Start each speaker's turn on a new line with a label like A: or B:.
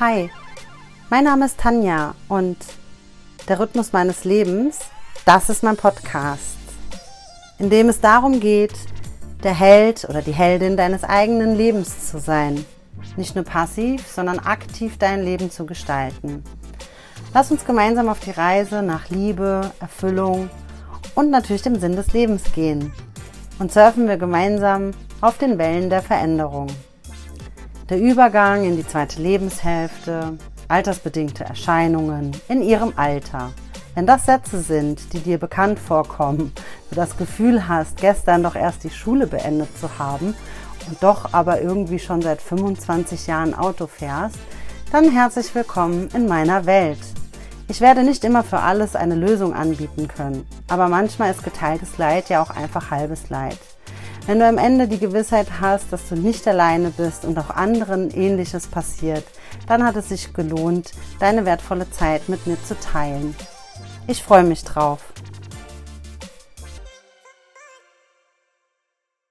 A: Hi, mein Name ist Tanja und der Rhythmus meines Lebens, das ist mein Podcast, in dem es darum geht, der Held oder die Heldin deines eigenen Lebens zu sein. Nicht nur passiv, sondern aktiv dein Leben zu gestalten. Lass uns gemeinsam auf die Reise nach Liebe, Erfüllung und natürlich dem Sinn des Lebens gehen. Und surfen wir gemeinsam auf den Wellen der Veränderung. Der Übergang in die zweite Lebenshälfte, altersbedingte Erscheinungen in ihrem Alter. Wenn das Sätze sind, die dir bekannt vorkommen, du das Gefühl hast, gestern doch erst die Schule beendet zu haben und doch aber irgendwie schon seit 25 Jahren Auto fährst, dann herzlich willkommen in meiner Welt. Ich werde nicht immer für alles eine Lösung anbieten können, aber manchmal ist geteiltes Leid ja auch einfach halbes Leid. Wenn du am Ende die Gewissheit hast, dass du nicht alleine bist und auch anderen ähnliches passiert, dann hat es sich gelohnt, deine wertvolle Zeit mit mir zu teilen. Ich freue mich drauf.